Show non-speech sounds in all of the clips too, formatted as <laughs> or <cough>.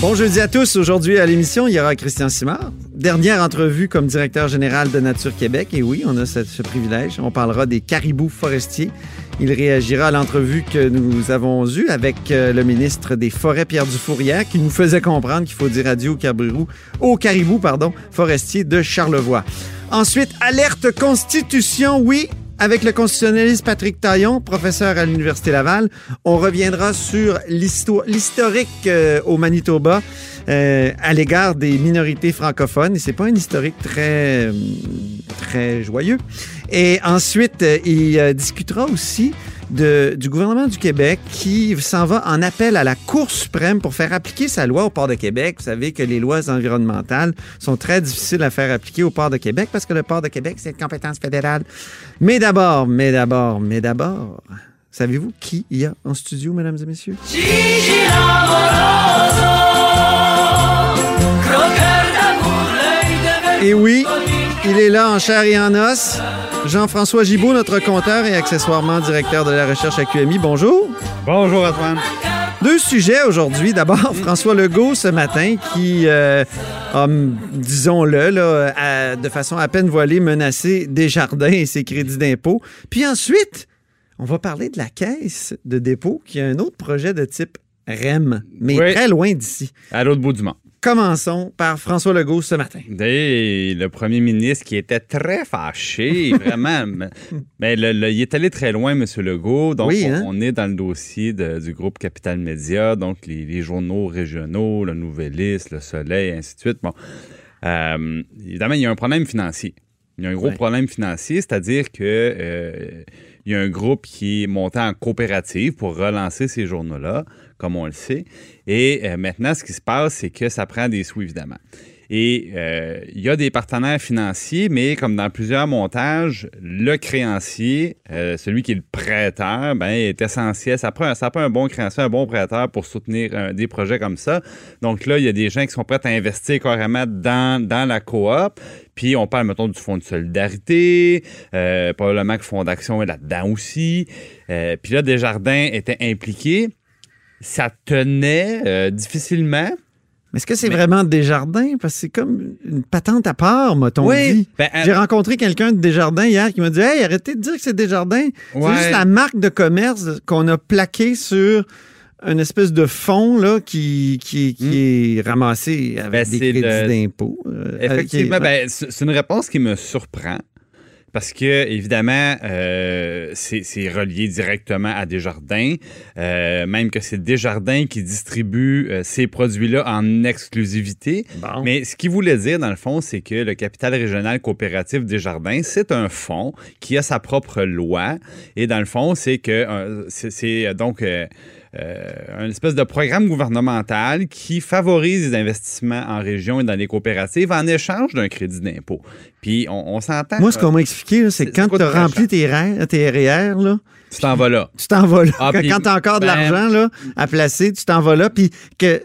Bon jeudi à tous. Aujourd'hui à l'émission, il y aura Christian Simard. Dernière entrevue comme directeur général de Nature Québec. Et oui, on a ce, privilège. On parlera des caribous forestiers. Il réagira à l'entrevue que nous avons eue avec euh, le ministre des Forêts, Pierre Dufourrière, qui nous faisait comprendre qu'il faut dire adieu aux caribous, aux caribous pardon, forestiers de Charlevoix. Ensuite, alerte constitution, oui, avec le constitutionnaliste Patrick Taillon, professeur à l'Université Laval, on reviendra sur l'histo- l'historique euh, au Manitoba euh, à l'égard des minorités francophones. Et c'est pas un historique très, euh, très joyeux. Et ensuite, euh, il euh, discutera aussi de- du gouvernement du Québec qui s'en va en appel à la Cour suprême pour faire appliquer sa loi au port de Québec. Vous savez que les lois environnementales sont très difficiles à faire appliquer au port de Québec parce que le port de Québec, c'est une compétence fédérale. Mais d'abord, mais d'abord, mais d'abord, savez-vous qui il y a en studio, mesdames et messieurs? Et oui, il est là en chair et en os. Jean-François Gibault, notre compteur et accessoirement directeur de la recherche à QMI. Bonjour. Bonjour Antoine. Deux sujets aujourd'hui. D'abord, <laughs> François Legault ce matin qui euh, a, disons-le, là, à- de façon à peine voilée, menacé Desjardins et ses crédits d'impôt. Puis ensuite, on va parler de la caisse de dépôt qui a un autre projet de type REM, mais Oui. très loin d'ici. À l'autre bout du monde. Commençons par François Legault ce matin. Et le premier ministre qui était très fâché, <laughs> vraiment. mais- mais le- le- il est allé très loin, M. Legault. Donc, Oui, on- hein? on, est dans le dossier de- du groupe Capital Média, donc les, les journaux régionaux, le Nouvelliste, le Soleil, ainsi de suite. Bon, Euh, évidemment, il y a un problème financier. Il y a un gros Ouais. problème financier, c'est-à-dire que euh, il y a un groupe qui est monté en coopérative pour relancer ces journaux-là, comme on le sait. Et euh, maintenant, ce qui se passe, c'est que ça prend des sous, évidemment. Et euh, il y a des partenaires financiers, mais comme dans plusieurs montages, le créancier, euh, celui qui est le prêteur, ben, est essentiel. Ça prend, un bon créancier, un bon prêteur pour soutenir euh, des projets comme ça. Donc là, il y a des gens qui sont prêts à investir carrément dans, dans la coop. Puis on parle, mettons, du fonds de solidarité, probablement que le fonds d'action est là-dedans aussi. Puis là, Desjardins était impliqué. Ça tenait euh, difficilement. Est-ce que c'est Mais- vraiment Desjardins? Parce que c'est comme une patente à part, m'a-t-on dit. Ben, euh, J'ai rencontré quelqu'un de Desjardins hier qui m'a dit Hey, arrêtez de dire que c'est Desjardins. C'est Ouais. juste la marque de commerce qu'on a plaquée sur une espèce de fond là, qui, qui, qui est ramassé avec Hmm. Ben, des c'est crédits le- d'impôt. Euh, Effectivement, ben, c'est c'est une réponse qui me surprend. Parce que, évidemment, euh, c'est relié directement à Desjardins. Euh, même que c'est Desjardins qui distribue euh, ces produits-là en exclusivité. Bon. Mais ce qu'il voulait dire, dans le fond, c'est que le capital régional coopératif Desjardins, c'est un fonds qui a sa propre loi. Et dans le fond, c'est que c'est- donc euh, euh, un espèce de programme gouvernemental qui favorise les investissements en région et dans les coopératives en échange d'un crédit d'impôt. Puis on, on s'entend. Moi, ce qu'on m'a expliqué, c'est que quand tu as rempli tes, REER, tes là, tu t'en vas là. tu t'en vas là. Ah, <laughs> quand tu as encore de ben- l'argent là, à placer, tu t'en vas là. Puis que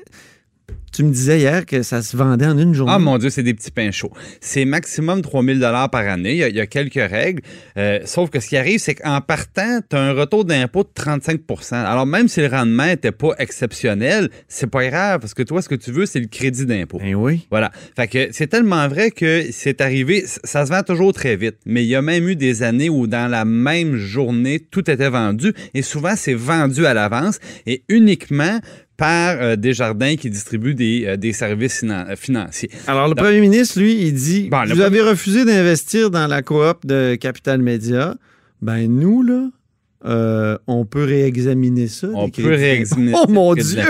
tu me disais hier que ça se vendait en une journée. Ah mon Dieu, c'est des petits pains chauds. C'est maximum 3000 dollars par année. Il y, a, il y a quelques règles. Euh, sauf que ce qui arrive, c'est qu'en partant, tu as un retour d'impôt de 35% Alors même si le rendement n'était pas exceptionnel, c'est pas grave parce que toi, ce que tu veux, c'est le crédit d'impôt. Ben oui. Voilà. Fait que c'est tellement vrai que c'est arrivé, ça se vend toujours très vite. Mais il y a même eu des années où dans la même journée, tout était vendu. Et souvent, c'est vendu à l'avance et uniquement par euh, Desjardins qui distribue des, euh, des services finan- euh, financiers. Alors, le Donc- premier ministre, lui, il dit Bon, Vous avez refusé d'investir dans la coop de Capital Média. Ben, nous, là, euh, on peut réexaminer ça. On peut réexaminer. <laughs> Oh mon Dieu!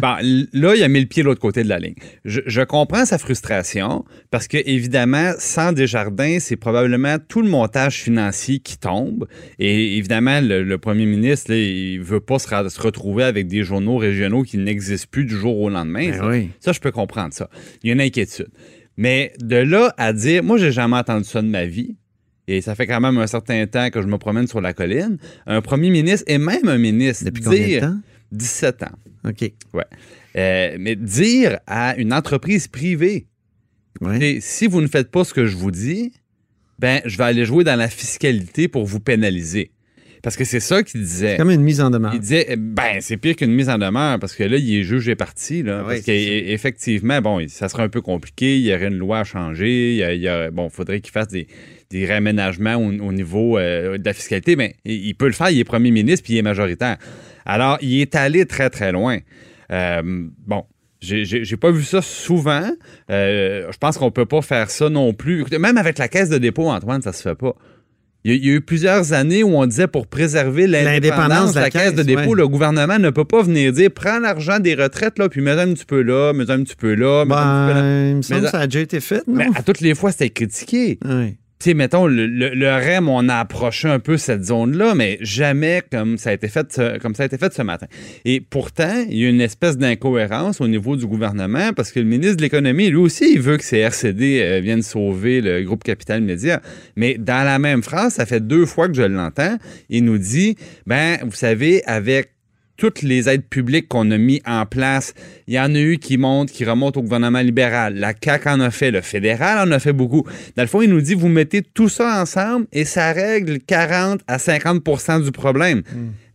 Bon, là, il a mis le pied de l'autre côté de la ligne. Je, je comprends sa frustration parce que, évidemment, sans Desjardins, c'est probablement tout le montage financier qui tombe. Et évidemment, le, le premier ministre, là, il veut pas se, retrouver avec des journaux régionaux qui n'existent plus du jour au lendemain. Ben ça. oui. Ça, je peux comprendre ça. Il y a une inquiétude. Mais de là à dire, moi, j'ai jamais entendu ça de ma vie. Et ça fait quand même un certain temps que je me promène sur la colline. Un premier ministre et même un ministre. Depuis combien de dire- temps? 17 ans. OK. Ouais. Euh, mais dire à une entreprise privée, Ouais. si vous ne faites pas ce que je vous dis, ben, je vais aller jouer dans la fiscalité pour vous pénaliser. Parce que c'est ça qu'il disait. C'est comme une mise en demeure. Il disait, eh, ben, c'est pire qu'une mise en demeure parce que là, il est jugé parti. Là, Ah oui, parce qu'effectivement, bon, ça serait un peu compliqué. Il y aurait une loi à changer. Il y a, il y a- bon, faudrait qu'il fasse des, des réaménagements au, au niveau euh, de la fiscalité. Mais il il peut le faire. Il est premier ministre puis il est majoritaire. Alors, il est allé très, très loin. Euh, bon. J'ai- pas vu ça souvent. Euh, je pense qu'on peut pas faire ça non plus. Écoutez, même avec la caisse de dépôt, Antoine, ça se fait pas. Il y, a, il y a eu plusieurs années où on disait pour préserver l'indépendance de la, caisse, de dépôt, ouais. le gouvernement ne peut pas venir dire prends l'argent des retraites, là, puis mets un petit peu là, mets un petit peu là, mets un petit peu là. Ben, il me semble Mais que ça a déjà été fait, non? Mais à toutes les fois, c'était critiqué. Ouais. Tu sais, mettons, le, REM, on a approché un peu cette zone-là, mais jamais comme ça a été fait ce, comme ça a été fait ce matin. Et pourtant, il y a une espèce d'incohérence au niveau du gouvernement parce que le ministre de l'Économie, lui aussi, il veut que ces RCD euh, viennent sauver le groupe Capital Média. Mais dans la même phrase, ça fait deux fois que je l'entends, il nous dit, ben, vous savez, avec toutes les aides publiques qu'on a mis en place, il y en a eu qui montent, qui remontent au gouvernement libéral. La CAQ en a fait, le fédéral en a fait beaucoup. Dans le fond, il nous dit, vous mettez tout ça ensemble et ça règle 40 à 50% du problème.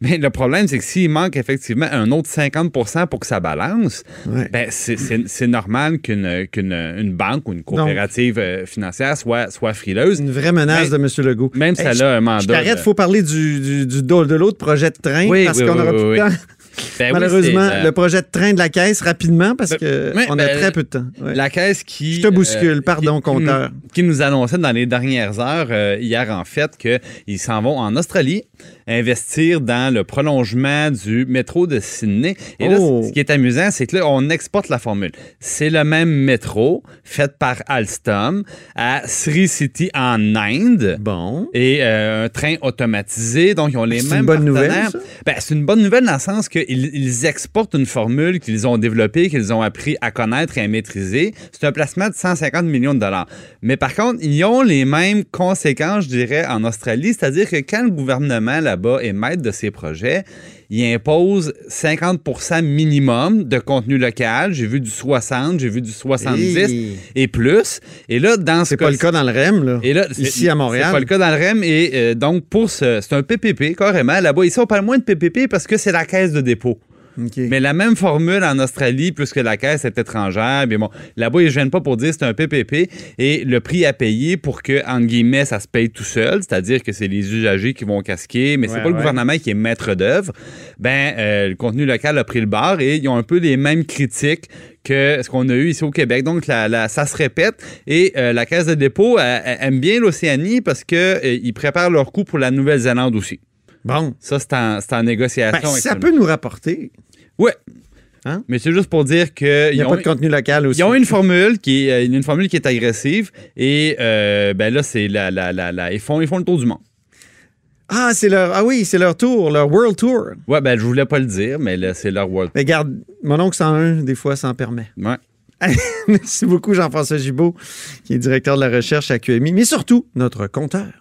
Mais le problème, c'est que s'il manque effectivement un autre 50% pour que ça balance, Ouais. ben c'est- normal qu'une une banque ou une coopérative euh, financière soit, soit frileuse. Une vraie menace Mais- de M. Legault. Même si Hey, elle a un mandat. Je t'arrête, il faut parler du, du, du- de l'autre projet de train Oui, parce oui, qu'on oui, aura plus de temps. Ben Malheureusement, c'est, euh, le projet de train de la caisse, rapidement, parce que Oui, on a ben, très peu de temps. Ouais. La caisse qui. Je te bouscule, euh, pardon, qui- compteur. Qui, nous annonçait dans les dernières heures, euh, hier en fait, qu'ils s'en vont en Australie investir dans le prolongement du métro de Sydney. Et là, Oh. ce qui est amusant, c'est que là, on exporte la formule. C'est le même métro fait par Alstom à Sri City en Inde. Bon. Et euh, un train automatisé, donc ils ont les C'est mêmes une bonne nouvelle, partenaires. Ben, c'est une bonne nouvelle dans le sens ils exportent une formule qu'ils ont développée, qu'ils ont appris à connaître et à maîtriser. C'est un placement de 150 millions de dollars. Mais par contre, ils ont les mêmes conséquences, je dirais, en Australie, c'est-à-dire que quand le gouvernement là-bas est maître de ses projets, il impose 50% minimum de contenu local. J'ai vu du 60, j'ai vu du 70 Hey. et plus. Et là, dans ce C'est pas le cas dans le REM, là. et là, Ici à Montréal. C'est pas le cas dans le REM. Et euh, donc, pour ce. C'est un PPP, carrément. Là-bas, ici, on parle moins de PPP parce que c'est la caisse de dépôt. Mais la même formule en Australie, puisque la caisse est étrangère, mais bon, là-bas, ils ne gênent pas pour dire que c'est un PPP et le prix à payer pour que, entre guillemets, ça se paye tout seul, c'est-à-dire que c'est les usagers qui vont casquer, mais c'est Ouais, pas le gouvernement qui est maître d'œuvre. Ben, euh, le contenu local a pris le bar et ils ont un peu les mêmes critiques que ce qu'on a eu ici au Québec. Donc, la, la- ça se répète. Et euh, la Caisse de dépôt elle- elle aime bien l'Océanie parce qu'ils préparent leur coup pour la Nouvelle-Zélande aussi. Bon. Ça, c'est en, négociation. Ben, ça peut nous rapporter. Ouais. Hein? Mais c'est juste pour dire que Il n'y a ils pas de contenu local aussi. ils ont une formule qui est euh, une formule qui est agressive et euh, ben là c'est la, la, la, la- ils font ils font le tour du monde. Ah, c'est leur. Ah oui, c'est leur tour, leur World Tour. Ouais ben je voulais pas le dire mais c'est leur world. Mais regarde, mon oncle 101, des fois, s'en permet. Ouais. <laughs> Merci beaucoup, Jean-François Gibault, qui est directeur de la recherche à QMI, mais surtout notre compteur.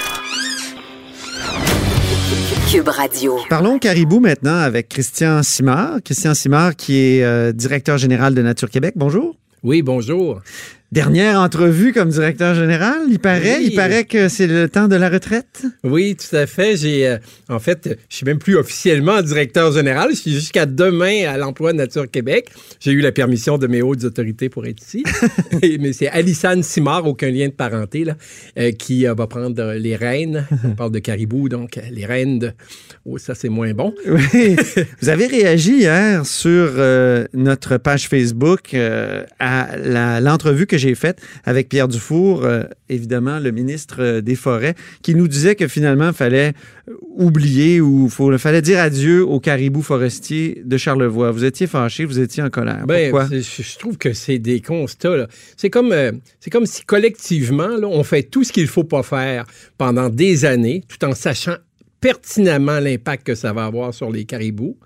Cube Radio. Parlons caribou maintenant avec Christian Simard. Christian Simard, qui est euh, directeur général de Nature Québec. Bonjour. Oui, bonjour. Dernière entrevue comme directeur général, il paraît? Oui. Il paraît que c'est le temps de la retraite? Oui, tout à fait. J'ai, euh, en fait, je suis même plus officiellement directeur général. Je suis jusqu'à demain à l'emploi de Nature Québec. J'ai eu la permission de mes hautes autorités pour être ici. <laughs> Et- mais c'est Alissane Simard, aucun lien de parenté, là, euh, qui euh, va prendre les rênes. <laughs> On parle de caribou, donc les rênes de... Oh, ça, c'est moins bon. Oui. <laughs> Vous avez réagi hier sur notre page Facebook à l'entrevue que j'ai faite avec Pierre Dufour, euh, évidemment le ministre euh, des Forêts, qui nous disait que finalement, il fallait oublier ou il fallait dire adieu aux caribous forestiers de Charlevoix. Vous étiez fâché, vous étiez en colère. Ben, Pourquoi? je, trouve que c'est des constats. C'est comme, euh, c'est comme si collectivement, là, on fait tout ce qu'il ne faut pas faire pendant des années, tout en sachant pertinemment l'impact que ça va avoir sur les caribous.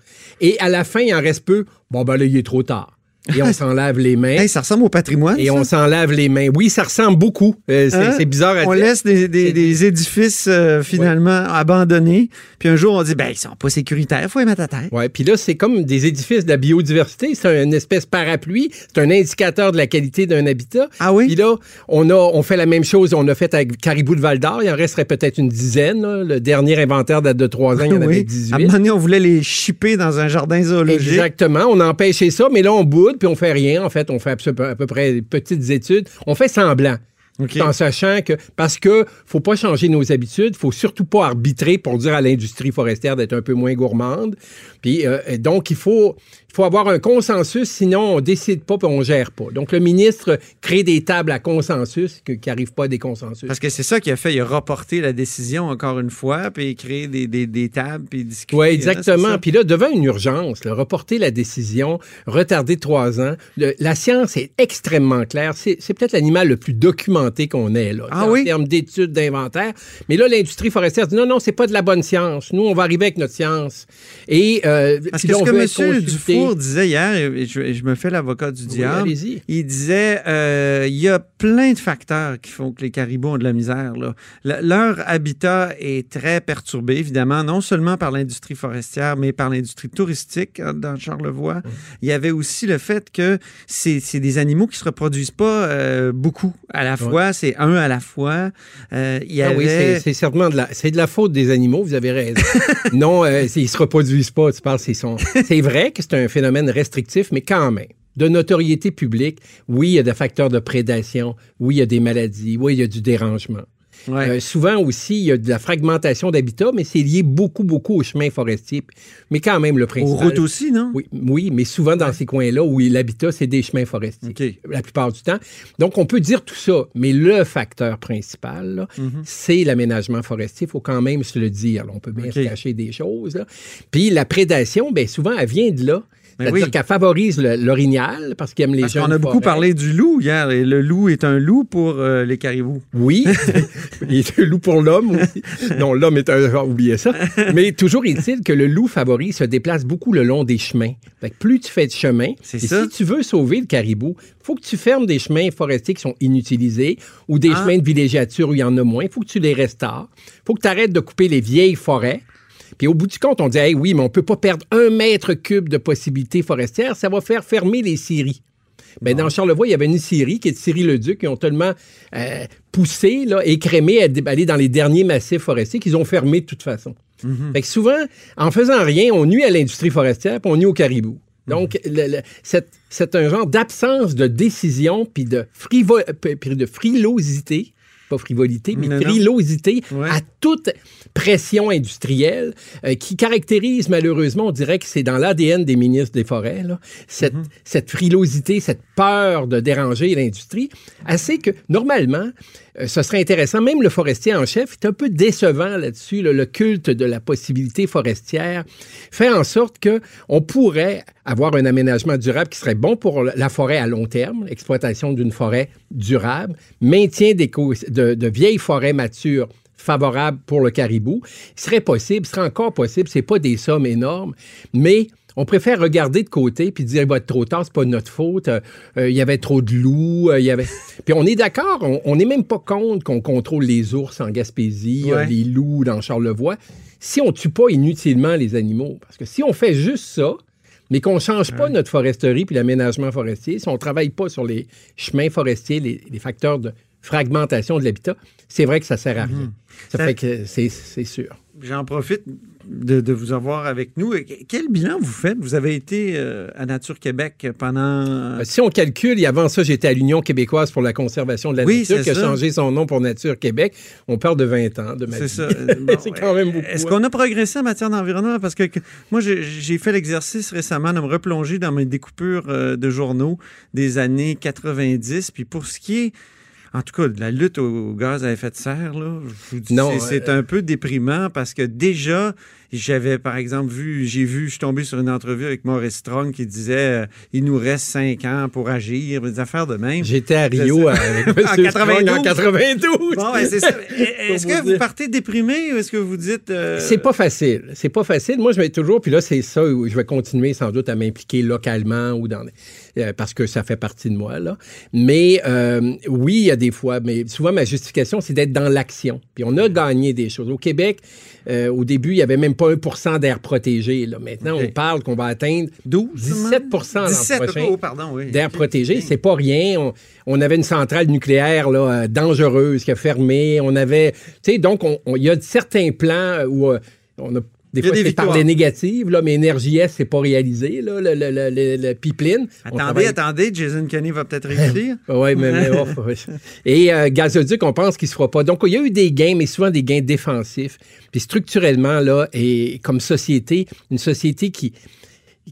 Et à la fin, il en reste peu. Bon, ben là, il est trop tard. Et on s'en lave les mains. Hey, ça ressemble au patrimoine. et ça? on s'en lave les mains. Oui, ça ressemble beaucoup. Euh, c'est, Hein? c'est bizarre à On dire. laisse des, des- C'est- des édifices euh, finalement abandonnés, puis un jour on dit ben ils sont pas sécuritaires, il faut les mettre à terre. Ouais, puis là, c'est comme des édifices de la biodiversité. C'est une espèce parapluie. C'est un indicateur de la qualité d'un habitat. Ah oui? Puis là, on, a, on fait la même chose. On a fait avec Caribou de Val d'Or. Il en resterait peut-être une dizaine. là. Le dernier inventaire date de trois ans. Il y en avait Oui. À un 18. moment donné, on voulait les chipper dans un jardin zoologique. Exactement. On a empêché ça, mais là, on boude, puis on fait rien. En fait, on fait à peu près des petites études. On fait semblant. En sachant que, parce que faut pas changer nos habitudes, faut surtout pas arbitrer pour dire à l'industrie forestière d'être un peu moins gourmande. Puis, euh, donc, il faut, faut avoir un consensus, sinon on décide pas puis on gère pas. Donc, le ministre crée des tables à consensus que- qui n'arrivent pas à des consensus. Parce que c'est ça qu'il a fait. Il a reporté la décision encore une fois, puis créé des, des, des tables, puis discuté. Oui, là, exactement. Puis là, devant une urgence, là, reporter la décision, retarder de trois ans, le- la science est extrêmement claire. C'est peut-être l'animal le plus documenté qu'on ait, là, Ah en oui? termes d'études, d'inventaire. Mais là, l'industrie forestière dit non, non, c'est pas de la bonne science. Nous, on va arriver avec notre science. Et, euh, Parce que ce que M. consulté. Dufour disait hier, et je, et je me fais l'avocat du Oui, diable, allez-y. il disait euh, il y a plein de facteurs qui font que les caribous ont de la misère. là. Le- leur habitat est très perturbé, évidemment, non seulement par l'industrie forestière, mais par l'industrie touristique hein, dans Charlevoix. Il y avait aussi le fait que c'est des animaux qui se reproduisent pas euh, beaucoup à la fois, c'est un à la fois. Euh, il y Ah oui, avait... c'est- c'est certainement de la, c'est de la faute des animaux, vous avez raison. <laughs> non, ils se reproduisent pas, tu parles, c'est son- C'est vrai que c'est un phénomène restrictif, mais quand même. De notoriété publique, oui, il y a des facteurs de prédation, oui, il y a des maladies, oui, il y a du dérangement. Ouais. Euh, souvent aussi, il y a de la fragmentation d'habitat, mais c'est lié beaucoup, beaucoup aux chemins forestiers. Mais quand même, le Aux principal... routes aussi, non? Oui, oui, mais souvent dans ces coins-là où l'habitat, c'est des chemins forestiers. La plupart du temps. Donc, on peut dire tout ça, mais le facteur principal, Mhm. c'est l'aménagement forestier. Il faut quand même se le dire. là. On peut bien se cacher des choses. là. Puis la prédation, bien souvent, elle vient de là. C'est-à-dire oui. qu'elle favorise l'orignal parce qu'il aime les Parce jeunes qu'on a beaucoup forêts. parlé du loup hier, et le loup est un loup pour euh, les caribous. Oui, <laughs> il est un loup pour l'homme aussi. Non, l'homme est un... ah, Oubliez ça. Mais toujours est-il que le loup favori se déplace beaucoup le long des chemins. Fait que plus tu fais de chemin, et ça. si tu veux sauver le caribou, faut que tu fermes des chemins forestiers qui sont inutilisés ou des Ah. chemins de villégiature où il y en a moins. Il faut que tu les restaures. faut que tu arrêtes de couper les vieilles forêts. Puis au bout du compte, on dit, hey, oui, mais on peut pas perdre un mètre cube de possibilités forestières. Ça va faire fermer les scieries. Ben, Dans Charlevoix, il y avait une scierie qui est Scierie-le-Duc qui ont tellement euh, poussé, là, écrémé à aller dans les derniers massifs forestiers qu'ils ont fermé de toute façon. Fait que souvent, en faisant rien, on nuit à l'industrie forestière puis on nuit au caribou. Donc, le- le- c'est un genre d'absence de décision puis de, frivo- puis de frilosité, pas frivolité, mais Non, frilosité Ouais. à toute pression industrielle euh, qui caractérise malheureusement, on dirait que c'est dans l'ADN des ministres des Forêts, là, cette, Mhm. cette frilosité, cette peur de déranger l'industrie, assez que normalement, euh, ce serait intéressant, même le forestier en chef est un peu décevant là-dessus, là, le culte de la possibilité forestière, fait en sorte que on pourrait avoir un aménagement durable qui serait bon pour la forêt à long terme, l'exploitation d'une forêt durable, maintien d'éco- de, de vieilles forêts matures favorables pour le caribou. Il serait possible, serait encore possible, c'est pas des sommes énormes, mais on préfère regarder de côté puis dire il va être trop tard, c'est pas de notre faute. euh, euh, il y avait trop de loups, euh, il y avait. <laughs> Puis on est d'accord, on- n'est même pas contre qu'on contrôle les ours en Gaspésie, Ouais. les loups dans Charlevoix. Si on tue pas inutilement les animaux, parce que si on fait juste ça, mais qu'on ne change pas notre foresterie puis l'aménagement forestier, si on ne travaille pas sur les chemins forestiers, les, les facteurs de fragmentation de l'habitat, c'est vrai que ça sert à rien. Ça Ça- fait que c'est sûr. J'en profite de, de vous avoir avec nous. Quel bilan vous faites? Vous avez été euh, à Nature Québec pendant... Euh, Si on calcule, et avant ça, j'étais à l'Union québécoise pour la conservation de la Oui, nature, qui a ça. changé son nom pour Nature Québec. On parle de 20 ans de ma C'est vie. ça. <laughs> Bon, c'est quand même beaucoup. Est-ce hein. qu'on a progressé en matière d'environnement? Parce que, que moi, j'ai j'ai fait l'exercice récemment de me replonger dans mes découpures euh, de journaux des années 90. Puis pour ce qui est, en tout cas, la lutte au gaz à effet de serre, là, je vous dis, Non, c'est- euh, un peu déprimant parce que déjà, j'avais, par exemple, vu, j'ai vu, je suis tombé sur une entrevue avec Maurice Strong qui disait euh, il nous reste cinq ans pour agir, des affaires de même. J'étais à Rio avec <laughs> En M. Strong en 92. 92. Bon, ben, c'est ça. <laughs> Est-ce que vous partez déprimé ou est-ce que vous dites. euh, C'est pas facile. C'est pas facile. Moi, je vais toujours, puis là, c'est ça où je vais continuer sans doute à m'impliquer localement ou dans euh, parce que ça fait partie de moi là. Mais euh, oui, il y a des fois, mais souvent ma justification, c'est d'être dans l'action. Puis on a gagné des choses. Au Québec, euh, au début, il y avait même pas 1 d'air protégé. Là. Maintenant, on parle qu'on va atteindre 12 17 l'an 17 prochain oh, pardon, oui. d'air OK. protégé. C'est pas rien. On, on avait une centrale nucléaire là, dangereuse qui a fermé. On avait. Tu sais, donc, on- on- il y a certains plans où on a. Des fois, des c'est par les négatives, là, mais Énergie S, c'est pas réalisé, là, le, le, le, le- pipeline. Attendez, travaille- attendez, Jason Kenney va peut-être réussir. <laughs> oui, mais, mais ouais. <laughs> Et euh, gazoduc, on pense qu'il ne se fera pas. Donc, il y a eu des gains, mais souvent des gains défensifs. Puis structurellement, là, et comme société, une société qui,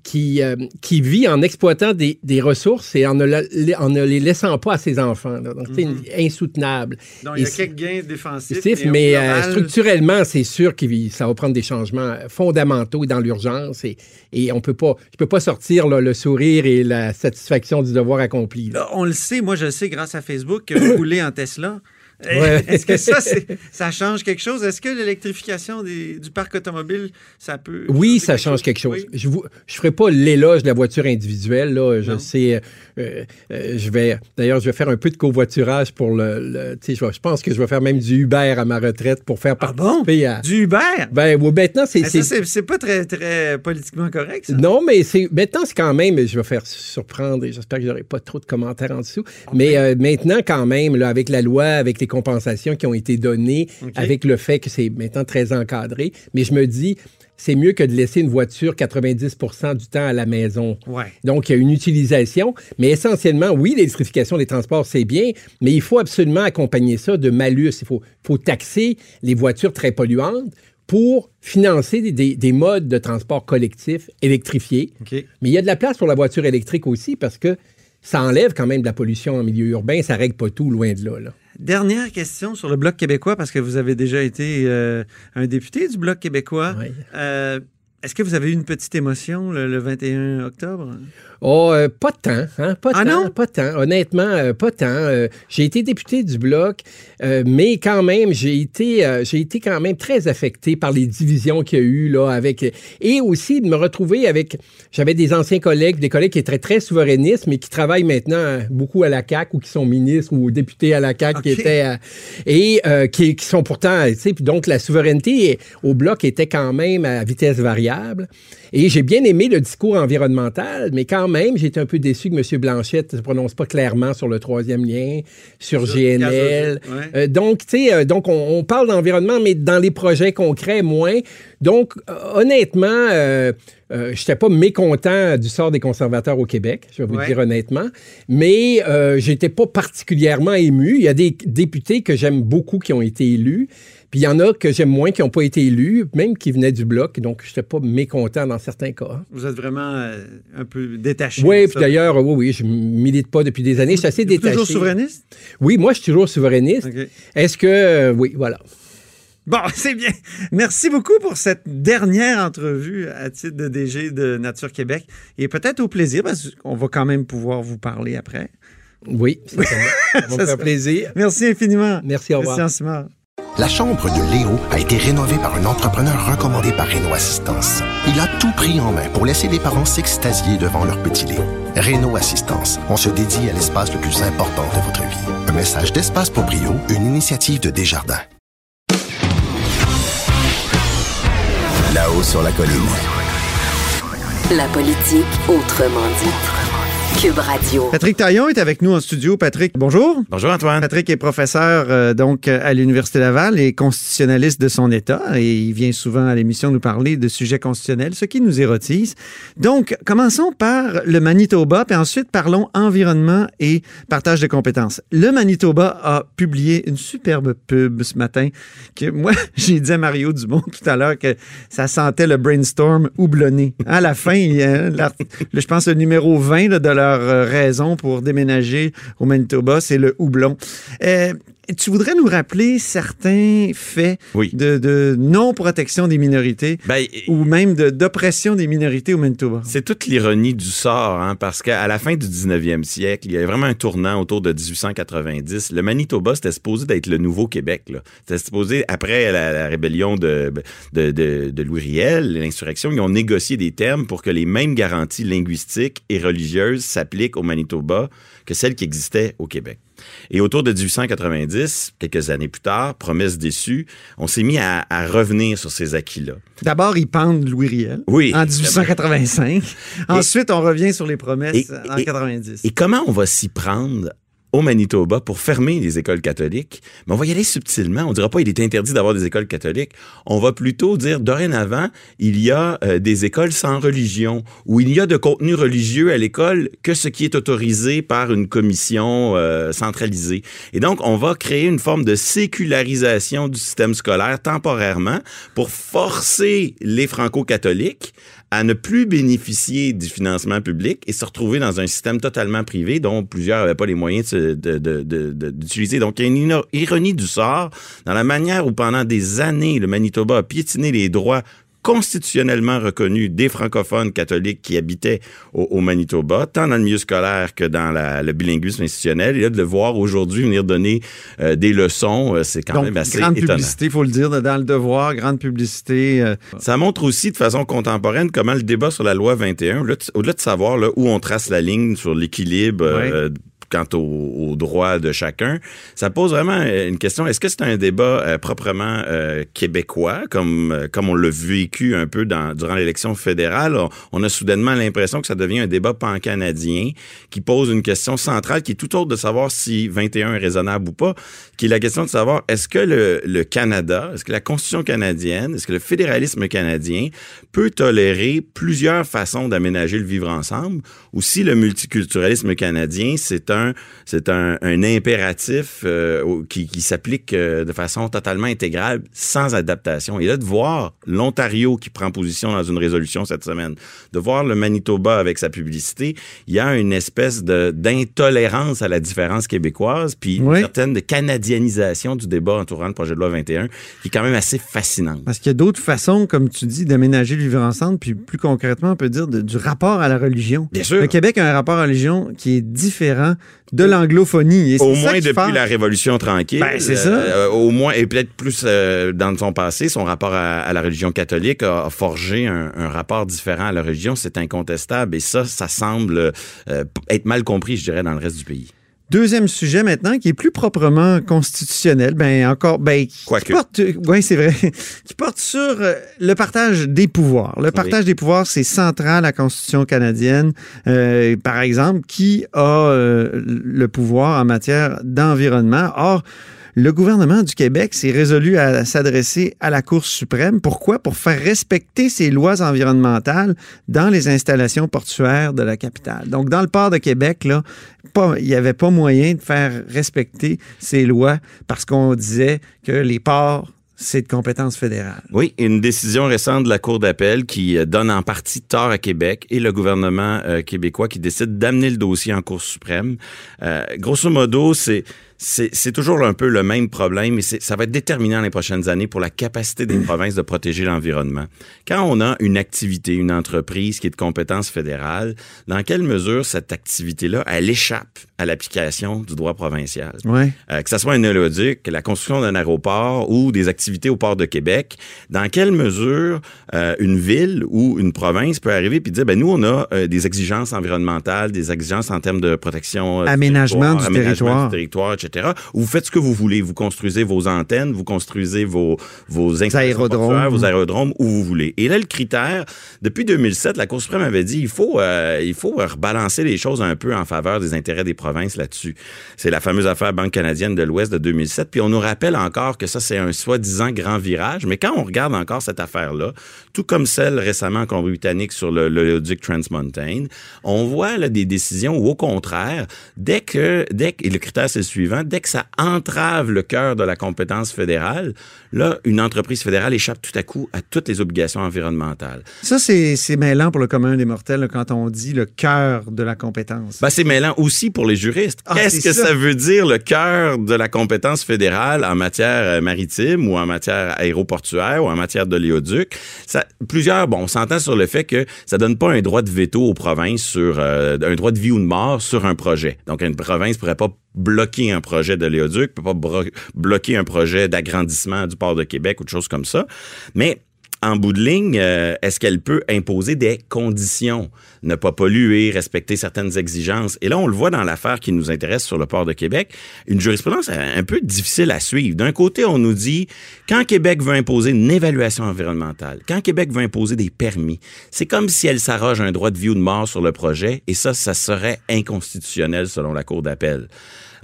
qui, euh, qui vit en exploitant des, des ressources et en ne, la- en ne les laissant pas à ses enfants. là. Donc, c'est insoutenable. Donc, il y a quelques gains défensifs. Mais euh, structurellement, c'est sûr que ça va prendre des changements fondamentaux dans l'urgence et, et on peut pas, je peux pas sortir là, le sourire et la satisfaction du devoir accompli. là, on le sait, moi je le sais grâce à Facebook que vous <coughs> roulez en Tesla. Ouais. <laughs> Est-ce que ça, <laughs> ça change quelque chose? Est-ce que l'électrification du parc automobile, ça peut. Oui, ça change quelque chose. Oui. Je ne je ferai pas l'éloge de la voiture individuelle. Là. Je Non. sais, euh, euh, je vais, d'ailleurs, je vais faire un peu de covoiturage pour le. je, pense que je vais faire même du Uber à ma retraite pour faire Ah bon? participer à. Du Uber? Ben, oui, maintenant, c'est. Mais c'est- pas très, très politiquement correct, ça. Non, mais maintenant, c'est quand même, je vais faire surprendre et j'espère que j'aurai pas trop de commentaires en dessous. Mais euh, maintenant, quand même, là, avec la loi, avec les compensations qui ont été données, avec le fait que c'est maintenant très encadré, mais je me dis, c'est mieux que de laisser une voiture 90 du temps à la maison. Ouais. Donc, il y a une utilisation, mais essentiellement, oui, l'électrification des transports, c'est bien, mais il faut absolument accompagner ça de malus. Il faut, faut taxer les voitures très polluantes pour financer des, des- des modes de transport collectif électrifiés. Mais il y a de la place pour la voiture électrique aussi parce que ça enlève quand même de la pollution en milieu urbain. Ça règle pas tout, loin de là. là. Dernière question sur le Bloc québécois, parce que vous avez déjà été euh, un député du Bloc québécois. Oui. Euh, Est-ce que vous avez eu une petite émotion le, le 21 octobre? Oh, euh, pas tant, hein? Pas Ah tant, non? pas tant. Honnêtement, euh, pas tant. Euh, j'ai été député du Bloc, euh, mais quand même, j'ai été, j'ai été quand même très affecté par les divisions qu'il y a eu, là, avec... Et aussi de me retrouver avec... J'avais des anciens collègues, des collègues qui étaient très souverainistes, mais qui travaillent maintenant beaucoup à la CAQ ou qui sont ministres ou députés à la CAQ qui étaient... à- et qui, qui sont pourtant... Tu sais, puis donc, la souveraineté au Bloc était quand même à vitesse variable viable. Et j'ai bien aimé le discours environnemental, mais quand même, j'ai été un peu déçu que M. Blanchette ne se prononce pas clairement sur le troisième lien, sur, Sur GNL. ouais. Euh, donc, tu sais, euh, donc on, on parle d'environnement, mais dans les projets concrets, moins. Donc, euh, honnêtement, euh, euh, je n'étais pas mécontent du sort des conservateurs au Québec, je vais vous Ouais. le dire honnêtement, mais euh, j'étais pas particulièrement ému. Il y a des députés que j'aime beaucoup qui ont été élus, puis il y en a que j'aime moins qui n'ont pas été élus, même qui venaient du bloc, donc je n'étais pas mécontent dans certains cas. Vous êtes vraiment euh, un peu détaché. Oui, puis ça. d'ailleurs, oui, oui, je milite pas depuis des années. Je suis assez détaché. toujours souverainiste? Oui, moi, je suis toujours souverainiste. Est-ce que. euh, oui, voilà. Bon, <laughs> c'est bien. Merci beaucoup pour cette dernière entrevue à titre de DG de Nature Québec. Et peut-être au plaisir, parce qu'on va quand même pouvoir vous parler après. Oui, certainement. Ça va <laughs> me Ça faire plaisir. Merci infiniment. Merci, au revoir. Simard. La chambre de Léo a été rénovée par un entrepreneur recommandé par Renault Assistance. Il a tout pris en main pour laisser les parents s'extasier devant leur petit Léo. Renault Assistance, on se dédie à l'espace le plus important de votre vie. Un message d'Espace pour Brio, une initiative de Desjardins. Là-haut sur la colline. La politique autrement dit. Cube Radio. Patrick Taillon est avec nous en studio. Patrick, bonjour. Bonjour Antoine. Patrick est professeur euh, donc à l'Université Laval et constitutionnaliste de son État et il vient souvent à l'émission nous parler de sujets constitutionnels, ce qui nous érotise. Donc, commençons par le Manitoba, puis ensuite parlons environnement et partage de compétences. Le Manitoba a publié une superbe pub ce matin que moi, <laughs> j'ai dit à Mario Dumont tout à l'heure que ça sentait le brainstorm houblonné. À la fin, il y a l'art- le- je pense le numéro 20 là, de leur euh, raison pour déménager au Manitoba, c'est le houblon. Tu voudrais nous rappeler certains faits Oui. de, de non-protection des minorités Ben, ou même de- d'oppression des minorités au Manitoba? C'est toute l'ironie du sort, hein, parce qu'à la fin du 19e siècle, il y avait vraiment un tournant autour de 1890. Le Manitoba, c'était supposé d'être le nouveau Québec. C'était supposé, après la, la rébellion de, de, de, de Louis Riel, l'insurrection, ils ont négocié des termes pour que les mêmes garanties linguistiques et religieuses s'appliquent au Manitoba que celles qui existaient au Québec. Et autour de 1890, quelques années plus tard, promesse déçue, on s'est mis à, à revenir sur ces acquis-là. D'abord, ils pendent Louis Riel Oui, en 1885. Ensuite, on revient sur les promesses Et- en et- 90. Et comment on va s'y prendre au Manitoba pour fermer les écoles catholiques? Mais on va y aller subtilement. On dira pas il est interdit d'avoir des écoles catholiques. On va plutôt dire dorénavant, il y a euh, des écoles sans religion où il y a de contenu religieux à l'école que ce qui est autorisé par une commission euh, centralisée. Et donc, on va créer une forme de sécularisation du système scolaire temporairement pour forcer les franco-catholiques à ne plus bénéficier du financement public et se retrouver dans un système totalement privé dont plusieurs n'avaient pas les moyens d'utiliser. Donc, il y a une ironie du sort dans la manière où pendant des années, le Manitoba a piétiné les droits constitutionnellement reconnus des francophones catholiques qui habitaient au, au Manitoba, tant dans le milieu scolaire que dans la- le bilinguisme institutionnel. Et là, de le voir aujourd'hui venir donner euh, des leçons, euh, c'est quand Donc, même assez grande étonnant. publicité, il faut le dire, dans le devoir, grande publicité. euh, Ça montre aussi de façon contemporaine comment le débat sur la loi 21, là, t- au-delà de savoir là, où on trace la ligne sur l'équilibre euh, quant aux, droits de chacun, ça pose vraiment euh, une question. Est-ce que c'est un débat euh, proprement euh, québécois, comme, comme on l'a vécu un peu durant l'élection fédérale? On, on a soudainement l'impression que ça devient un débat pan-canadien qui pose une question centrale qui est tout autre de savoir si 21 est raisonnable ou pas, qui est la question de savoir est-ce que le, le Canada, est-ce que la Constitution canadienne, est-ce que le fédéralisme canadien peut tolérer plusieurs façons d'aménager le vivre ensemble ou si le multiculturalisme canadien, c'est un, c'est un, un impératif euh, qui, qui s'applique euh, de façon totalement intégrale, sans adaptation. Et là, de voir l'Ontario qui prend position dans une résolution cette semaine, de voir le Manitoba avec sa publicité, il y a une espèce d'intolérance à la différence québécoise, puis Oui. une certaine de canadianisation du débat entourant le projet de loi 21, qui est quand même assez fascinante. Parce qu'il y a d'autres façons, comme tu dis, d'aménager le vivre ensemble, puis plus concrètement, on peut dire de- du rapport à la religion. Bien sûr. Le Québec a un rapport à la religion qui est différent de l'anglophonie. Au moins depuis la Révolution tranquille. Ben, c'est ça. euh, au moins, et peut-être plus euh, dans son passé, son rapport à, à la religion catholique a, a forgé un, un rapport différent à la religion. C'est incontestable. Et ça, ça semble euh, être mal compris, je dirais, dans le reste du pays. Deuxième sujet maintenant, qui est plus proprement constitutionnel, ben encore, ben, qui Quoique. porte, oui, c'est vrai, <laughs> qui porte sur euh, le partage des pouvoirs. Le partage des pouvoirs, c'est central à la Constitution canadienne. Euh, par exemple, qui a euh, le pouvoir en matière d'environnement. Or, le gouvernement du Québec s'est résolu à s'adresser à la Cour suprême. Pourquoi? Pour faire respecter ces lois environnementales dans les installations portuaires de la capitale. Donc, dans le port de Québec, il n'y avait pas moyen de faire respecter ces lois parce qu'on disait que les ports, c'est de compétence fédérale. Oui, une décision récente de la Cour d'appel qui euh, donne en partie tort à Québec et le gouvernement euh, québécois qui décide d'amener le dossier en Cour suprême. Euh, grosso modo, c'est c'est toujours un peu le même problème et ça va être déterminant les prochaines années pour la capacité des provinces de protéger l'environnement. Quand on a une activité, une entreprise qui est de compétence fédérale, dans quelle mesure cette activité-là, elle échappe à l'application du droit provincial? Ouais. Euh, que ce soit un hélioduc, la construction d'un aéroport ou des activités au port de Québec, dans quelle mesure euh, une ville ou une province peut arriver puis dire, ben nous, on a euh, des exigences environnementales, des exigences en termes de protection du Aménagement du aménagement territoire. du territoire, etc. etc. Vous faites ce que vous voulez. Vous construisez vos antennes, vous construisez vos, vos aérodromes. vos aérodromes où vous voulez. Et là, le critère, depuis 2007, la Cour suprême avait dit il faut, euh, il faut rebalancer les choses un peu en faveur des intérêts des provinces là-dessus. C'est la fameuse affaire Banque canadienne de l'Ouest de 2007. Puis on nous rappelle encore que ça, c'est un soi-disant grand virage. Mais quand on regarde encore cette affaire-là, tout comme celle récemment en Colombie-Britannique sur le, le Duc Transmontane, on voit là, des décisions où, au contraire, dès que, dès que, et le critère c'est le suivant, dès que ça entrave le cœur de la compétence fédérale, là, une entreprise fédérale échappe tout à coup à toutes les obligations environnementales. Ça, c'est mêlant pour le commun des mortels là, quand on dit le cœur de la compétence. Ben, c'est mêlant aussi pour les juristes. Ah, Qu'est-ce que ça. ça. veut dire le cœur de la compétence fédérale en matière euh, maritime ou en matière aéroportuaire ou en matière d'oléoduc? Ça, plusieurs, bon, on s'entend sur le fait que ça donne pas un droit de veto aux provinces sur euh, un droit de vie ou de mort sur un projet. Donc, une province pourrait pas bloquer un projet d'oléoduc, peut pas bloquer un projet d'agrandissement du port de Québec ou de choses comme ça. Mais en bout de ligne, euh, est-ce qu'elle peut imposer des conditions? Ne pas polluer, respecter certaines exigences. Et là, on le voit dans l'affaire qui nous intéresse sur le port de Québec, une jurisprudence un peu difficile à suivre. D'un côté, on nous dit, quand Québec veut imposer une évaluation environnementale, quand Québec veut imposer des permis, c'est comme si elle s'arroge un droit de vie ou de mort sur le projet, et ça, ça serait inconstitutionnel selon la Cour d'appel.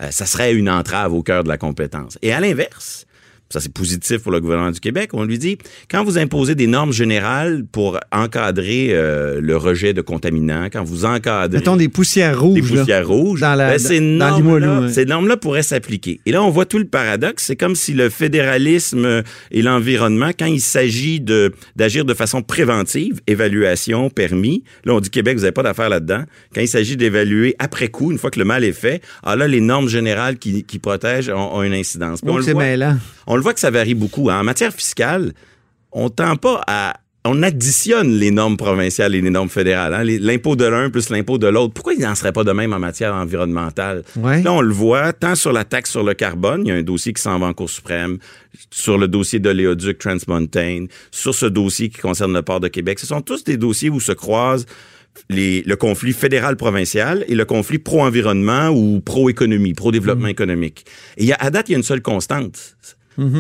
Euh, ça serait une entrave au cœur de la compétence. Et à l'inverse, ça c'est positif pour le gouvernement du Québec, on lui dit, quand vous imposez des normes générales pour encadrer euh, le rejet de contaminants, quand vous encadrez Mettons des poussières rouges. des là. poussières rouges, Dans la- ben, ces normes-là ouais. normes-là pourraient s'appliquer. Et là, on voit tout le paradoxe. C'est comme si le fédéralisme euh, et l'environnement, quand il s'agit de d'agir de façon préventive, évaluation, permis, là, on dit Québec, vous n'avez pas d'affaires là-dedans. Quand il s'agit d'évaluer après coup, une fois que le mal est fait, ah là, les normes générales qui, qui protègent ont, ont une incidence. Puis Oh, on le c'est voit- mêlant. On le voit que ça varie beaucoup. hein. En matière fiscale, on tend pas à on additionne les normes provinciales et les normes fédérales. hein. L'impôt de l'un plus l'impôt de l'autre. Pourquoi il n'en serait pas de même en matière environnementale? Ouais. Là, on le voit, tant sur la taxe sur le carbone, il y a un dossier qui s'en va en Cour suprême, sur le dossier de l'Éoduc Transmontane, sur ce dossier qui concerne le port de Québec. Ce sont tous des dossiers où se croisent les- le conflit fédéral-provincial et le conflit pro-environnement ou pro-économie, pro-développement économique. Et y a, à date, il y a une seule constante.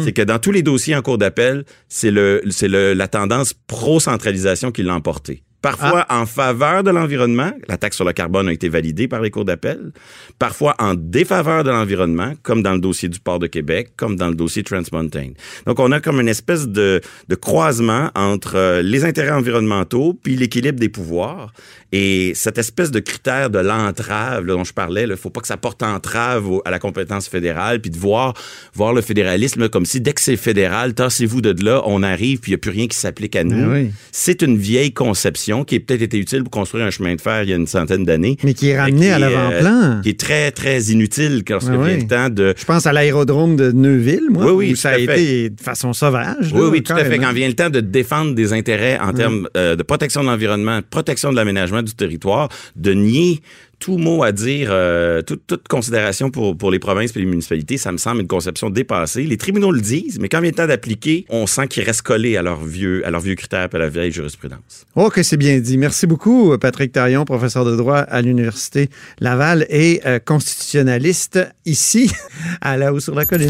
C'est que dans tous les dossiers en cours d'appel, c'est le, c'est le, la tendance pro-centralisation qui l'a emporté. Parfois en faveur de l'environnement, la taxe sur le carbone a été validée par les cours d'appel. Parfois en défaveur de l'environnement, comme dans le dossier du port de Québec, comme dans le dossier Transmontane. Donc on a comme une espèce de, de croisement entre euh, les intérêts environnementaux puis l'équilibre des pouvoirs. Et cette espèce de critère de l'entrave là, dont je parlais, il faut pas que ça porte entrave au- à la compétence fédérale, puis de voir, voir le fédéralisme comme si dès que c'est fédéral, tassez-vous de là, on arrive, puis il n'y a plus rien qui s'applique à nous. Ah oui. C'est une vieille conception qui a peut-être été utile pour construire un chemin de fer il y a une centaine d'années. Mais qui est ramené Qui à est, l'avant-plan. euh, qui est très, très inutile lorsque Ah vient le temps de... Je pense à l'aérodrome de Neuville, moi, Oui, oui, où ça tout a à fait. été de façon sauvage. Oui, là, oui, tout à fait. Quand vient le temps de défendre des intérêts en termes euh, de protection de l'environnement, protection de l'aménagement du territoire, de nier tout mot à dire, euh, toute, toute considération pour, pour les provinces et les municipalités, ça me semble une conception dépassée. Les tribunaux le disent, mais quand vient le temps d'appliquer, on sent qu'ils restent collés à leurs vieux, à leurs vieux critères et à la vieille jurisprudence. Que c'est bien dit. Merci beaucoup, Patrick Tarion, professeur de droit à l'Université Laval et euh, constitutionnaliste ici, <laughs> à la haut sur la colline.